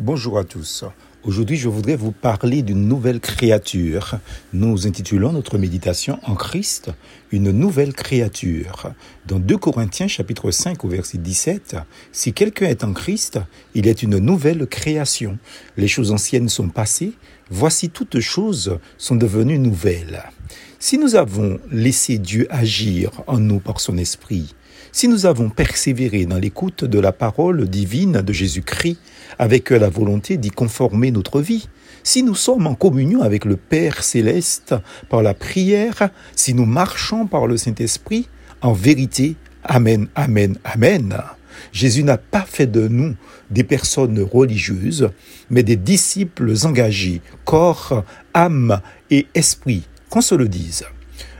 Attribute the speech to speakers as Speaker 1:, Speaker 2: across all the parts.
Speaker 1: Bonjour à tous. Aujourd'hui, je voudrais vous parler d'une nouvelle créature. Nous intitulons notre méditation en Christ, une nouvelle créature. Dans 2 Corinthiens chapitre 5 au verset 17, si quelqu'un est en Christ, il est une nouvelle création. Les choses anciennes sont passées, voici toutes choses sont devenues nouvelles. Si nous avons laissé Dieu agir en nous par son esprit, si nous avons persévéré dans l'écoute de la parole divine de Jésus-Christ avec la volonté d'y conformer notre vie, si nous sommes en communion avec le Père céleste par la prière, si nous marchons par le Saint-Esprit, en vérité, Amen, Amen, Amen. Jésus n'a pas fait de nous des personnes religieuses, mais des disciples engagés, corps, âme et esprit qu'on se le dise.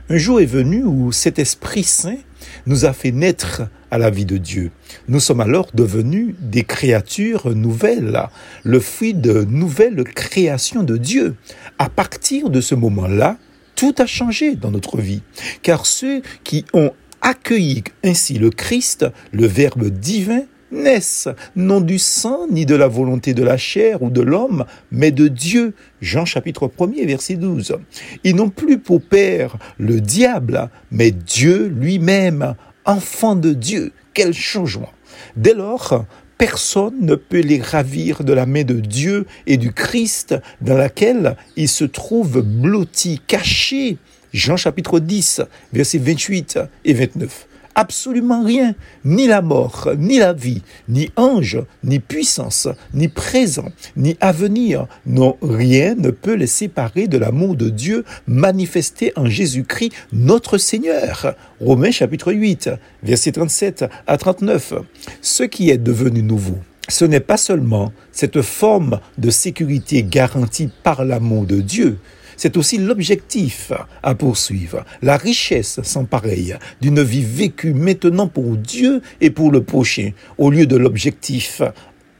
Speaker 1: Un jour est venu où cet Esprit Saint nous a fait naître à la vie de Dieu. Nous sommes alors devenus des créatures nouvelles, le fruit de nouvelles créations de Dieu. À partir de ce moment-là, tout a changé dans notre vie, car ceux qui ont accueilli ainsi le Christ, le Verbe divin, naissent, non du sang, ni de la volonté de la chair ou de l'homme, mais de Dieu. Jean chapitre 1er, verset 12. Ils n'ont plus pour père le diable, mais Dieu lui-même, enfant de Dieu. Quel changement. Dès lors, personne ne peut les ravir de la main de Dieu et du Christ dans laquelle ils se trouvent blottis, cachés. Jean chapitre 10, versets 28 et 29 absolument rien, ni la mort, ni la vie, ni ange, ni puissance, ni présent, ni avenir, non, rien ne peut les séparer de l'amour de Dieu manifesté en Jésus-Christ notre Seigneur. Romains chapitre 8, versets 37 à 39. Ce qui est devenu nouveau, ce n'est pas seulement cette forme de sécurité garantie par l'amour de Dieu, c'est aussi l'objectif à poursuivre, la richesse sans pareille d'une vie vécue maintenant pour Dieu et pour le prochain, au lieu de l'objectif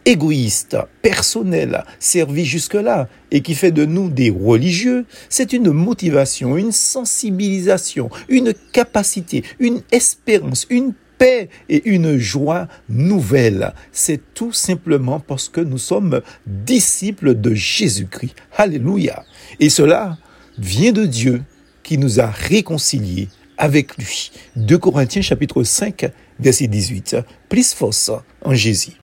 Speaker 1: égoïste, personnel, servi jusque-là et qui fait de nous des religieux, c'est une motivation, une sensibilisation, une capacité, une espérance, une paix et une joie nouvelle. C'est tout simplement parce que nous sommes disciples de Jésus-Christ. Alléluia. Et cela vient de Dieu qui nous a réconciliés avec lui. 2 Corinthiens chapitre 5 verset 18. Plus force en Jésus.